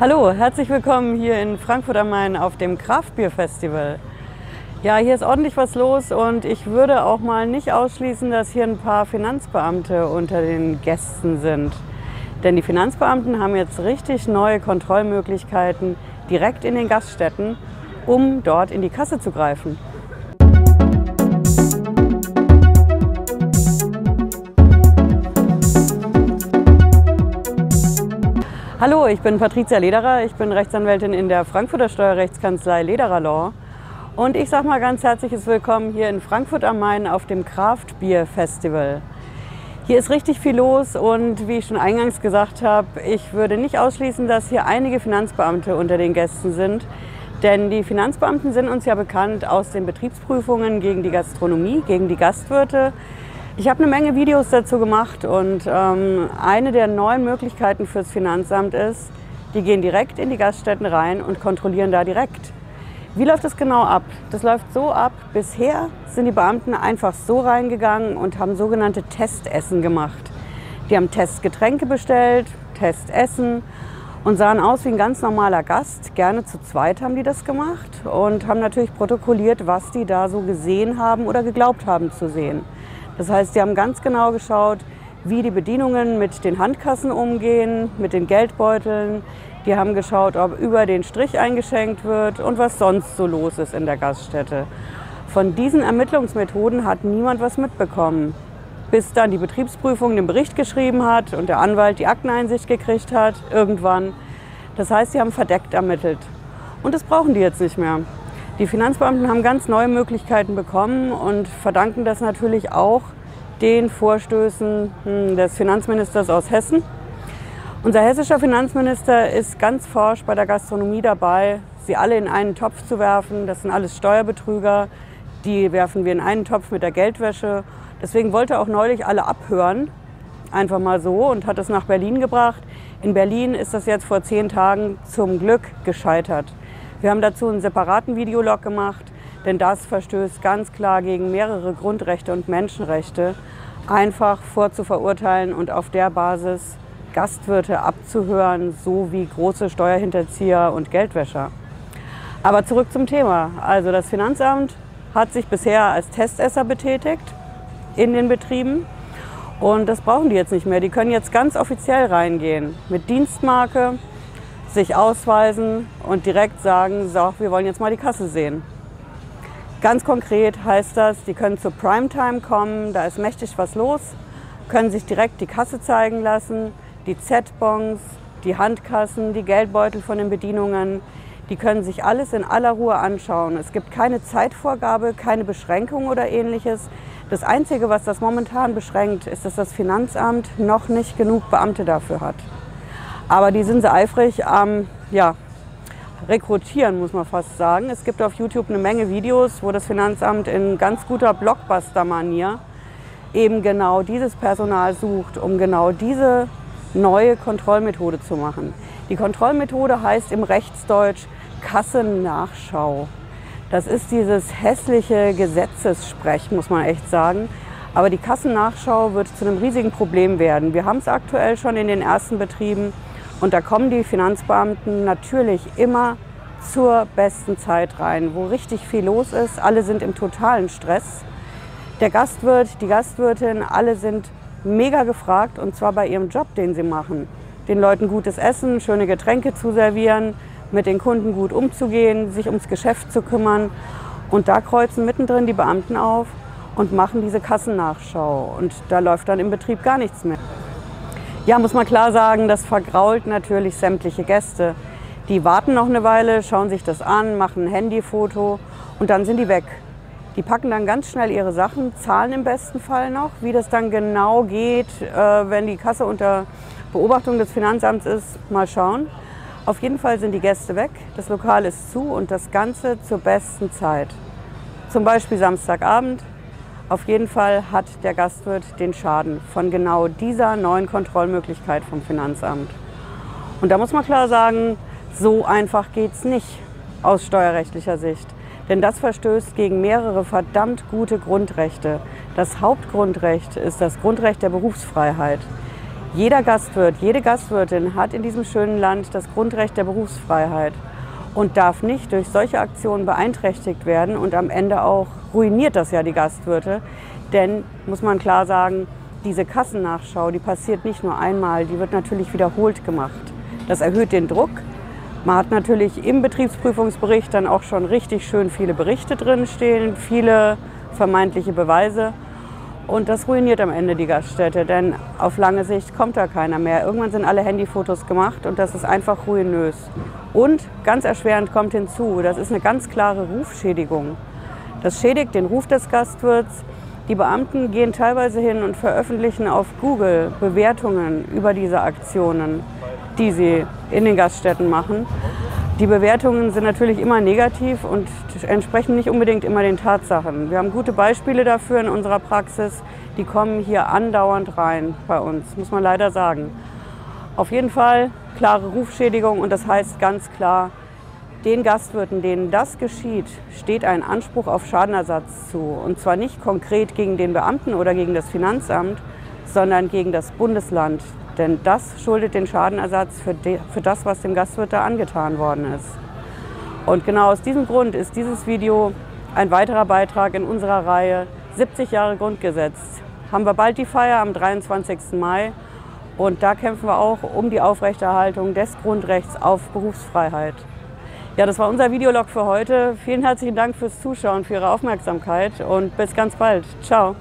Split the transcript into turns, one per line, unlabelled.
Hallo, herzlich willkommen hier in Frankfurt am Main auf dem Kraftbierfestival. Ja, hier ist ordentlich was los und ich würde auch mal nicht ausschließen, dass hier ein paar Finanzbeamte unter den Gästen sind. Denn die Finanzbeamten haben jetzt richtig neue Kontrollmöglichkeiten direkt in den Gaststätten, um dort in die Kasse zu greifen. Hallo, ich bin Patricia Lederer. Ich bin Rechtsanwältin in der Frankfurter Steuerrechtskanzlei Lederer Law. Und ich sage mal ganz herzliches Willkommen hier in Frankfurt am Main auf dem Craft Beer Festival. Hier ist richtig viel los und wie ich schon eingangs gesagt habe, ich würde nicht ausschließen, dass hier einige Finanzbeamte unter den Gästen sind. Denn die Finanzbeamten sind uns ja bekannt aus den Betriebsprüfungen gegen die Gastronomie, gegen die Gastwirte. Ich habe eine Menge Videos dazu gemacht und ähm, eine der neuen Möglichkeiten fürs Finanzamt ist, die gehen direkt in die Gaststätten rein und kontrollieren da direkt. Wie läuft das genau ab? Das läuft so ab, bisher sind die Beamten einfach so reingegangen und haben sogenannte Testessen gemacht. Die haben Testgetränke bestellt, Testessen und sahen aus wie ein ganz normaler Gast. Gerne zu zweit haben die das gemacht und haben natürlich protokolliert, was die da so gesehen haben oder geglaubt haben zu sehen. Das heißt, sie haben ganz genau geschaut, wie die Bedienungen mit den Handkassen umgehen, mit den Geldbeuteln. Die haben geschaut, ob über den Strich eingeschenkt wird und was sonst so los ist in der Gaststätte. Von diesen Ermittlungsmethoden hat niemand was mitbekommen, bis dann die Betriebsprüfung den Bericht geschrieben hat und der Anwalt die Akteneinsicht gekriegt hat, irgendwann. Das heißt, sie haben verdeckt ermittelt. Und das brauchen die jetzt nicht mehr. Die Finanzbeamten haben ganz neue Möglichkeiten bekommen und verdanken das natürlich auch den Vorstößen hm, des Finanzministers aus Hessen. Unser hessischer Finanzminister ist ganz forsch bei der Gastronomie dabei, sie alle in einen Topf zu werfen. Das sind alles Steuerbetrüger, die werfen wir in einen Topf mit der Geldwäsche. Deswegen wollte er auch neulich alle abhören, einfach mal so, und hat es nach Berlin gebracht. In Berlin ist das jetzt vor zehn Tagen zum Glück gescheitert. Wir haben dazu einen separaten Videolog gemacht, denn das verstößt ganz klar gegen mehrere Grundrechte und Menschenrechte, einfach vorzuverurteilen und auf der Basis Gastwirte abzuhören, so wie große Steuerhinterzieher und Geldwäscher. Aber zurück zum Thema. Also das Finanzamt hat sich bisher als Testesser betätigt in den Betrieben. Und das brauchen die jetzt nicht mehr. Die können jetzt ganz offiziell reingehen mit Dienstmarke, sich ausweisen und direkt sagen, so, wir wollen jetzt mal die Kasse sehen. Ganz konkret heißt das, die können zur Primetime kommen, da ist mächtig was los, können sich direkt die Kasse zeigen lassen, die Z-Bons, die Handkassen, die Geldbeutel von den Bedienungen. Die können sich alles in aller Ruhe anschauen. Es gibt keine Zeitvorgabe, keine Beschränkung oder ähnliches. Das Einzige, was das momentan beschränkt, ist, dass das Finanzamt noch nicht genug Beamte dafür hat. Aber die sind sehr eifrig am ja, Rekrutieren, muss man fast sagen. Es gibt auf YouTube eine Menge Videos, wo das Finanzamt in ganz guter Blockbuster-Manier eben genau dieses Personal sucht, um genau diese neue Kontrollmethode zu machen. Die Kontrollmethode heißt im Rechtsdeutsch Kassennachschau. Das ist dieses hässliche Gesetzessprech, muss man echt sagen. Aber die Kassennachschau wird zu einem riesigen Problem werden. Wir haben es aktuell schon in den ersten Betrieben. Und da kommen die Finanzbeamten natürlich immer zur besten Zeit rein, wo richtig viel los ist. Alle sind im totalen Stress. Der Gastwirt, die Gastwirtin, alle sind mega gefragt und zwar bei ihrem Job, den sie machen. Den Leuten gutes Essen, schöne Getränke zu servieren, mit den Kunden gut umzugehen, sich ums Geschäft zu kümmern. Und da kreuzen mittendrin die Beamten auf und machen diese Kassennachschau. Und da läuft dann im Betrieb gar nichts mehr. Ja, muss man klar sagen, das vergrault natürlich sämtliche Gäste. Die warten noch eine Weile, schauen sich das an, machen ein Handyfoto und dann sind die weg. Die packen dann ganz schnell ihre Sachen, zahlen im besten Fall noch. Wie das dann genau geht, äh, wenn die Kasse unter Beobachtung des Finanzamts ist, mal schauen. Auf jeden Fall sind die Gäste weg, das Lokal ist zu und das Ganze zur besten Zeit. Zum Beispiel Samstagabend, auf jeden Fall hat der Gastwirt den Schaden von genau dieser neuen Kontrollmöglichkeit vom Finanzamt. Und da muss man klar sagen, so einfach geht es nicht aus steuerrechtlicher Sicht. Denn das verstößt gegen mehrere verdammt gute Grundrechte. Das Hauptgrundrecht ist das Grundrecht der Berufsfreiheit. Jeder Gastwirt, jede Gastwirtin hat in diesem schönen Land das Grundrecht der Berufsfreiheit und darf nicht durch solche Aktionen beeinträchtigt werden und am Ende auch ruiniert das ja die Gastwirte. Denn, muss man klar sagen, diese Kassennachschau, die passiert nicht nur einmal, die wird natürlich wiederholt gemacht. Das erhöht den Druck. Man hat natürlich im Betriebsprüfungsbericht dann auch schon richtig schön viele Berichte drin stehen, viele vermeintliche Beweise. Und das ruiniert am Ende die Gaststätte, denn auf lange Sicht kommt da keiner mehr. Irgendwann sind alle Handyfotos gemacht und das ist einfach ruinös. Und ganz erschwerend kommt hinzu, das ist eine ganz klare Rufschädigung. Das schädigt den Ruf des Gastwirts. Die Beamten gehen teilweise hin und veröffentlichen auf Google Bewertungen über diese Aktionen, die sie in den Gaststätten machen. Die Bewertungen sind natürlich immer negativ und entsprechen nicht unbedingt immer den Tatsachen. Wir haben gute Beispiele dafür in unserer Praxis. Die kommen hier andauernd rein bei uns, muss man leider sagen. Auf jeden Fall klare Rufschädigung und das heißt ganz klar, den Gastwirten, denen das geschieht, steht ein Anspruch auf Schadenersatz zu. Und zwar nicht konkret gegen den Beamten oder gegen das Finanzamt, sondern gegen das Bundesland, denn das schuldet den Schadenersatz für, de, für das, was dem Gastwirt da angetan worden ist. Und genau aus diesem Grund ist dieses Video ein weiterer Beitrag in unserer Reihe 70 Jahre Grundgesetz. Haben wir bald die Feier am 23. Mai und da kämpfen wir auch um die Aufrechterhaltung des Grundrechts auf Berufsfreiheit. Ja, das war unser Videolog für heute. Vielen herzlichen Dank fürs Zuschauen, für Ihre Aufmerksamkeit und bis ganz bald. Ciao.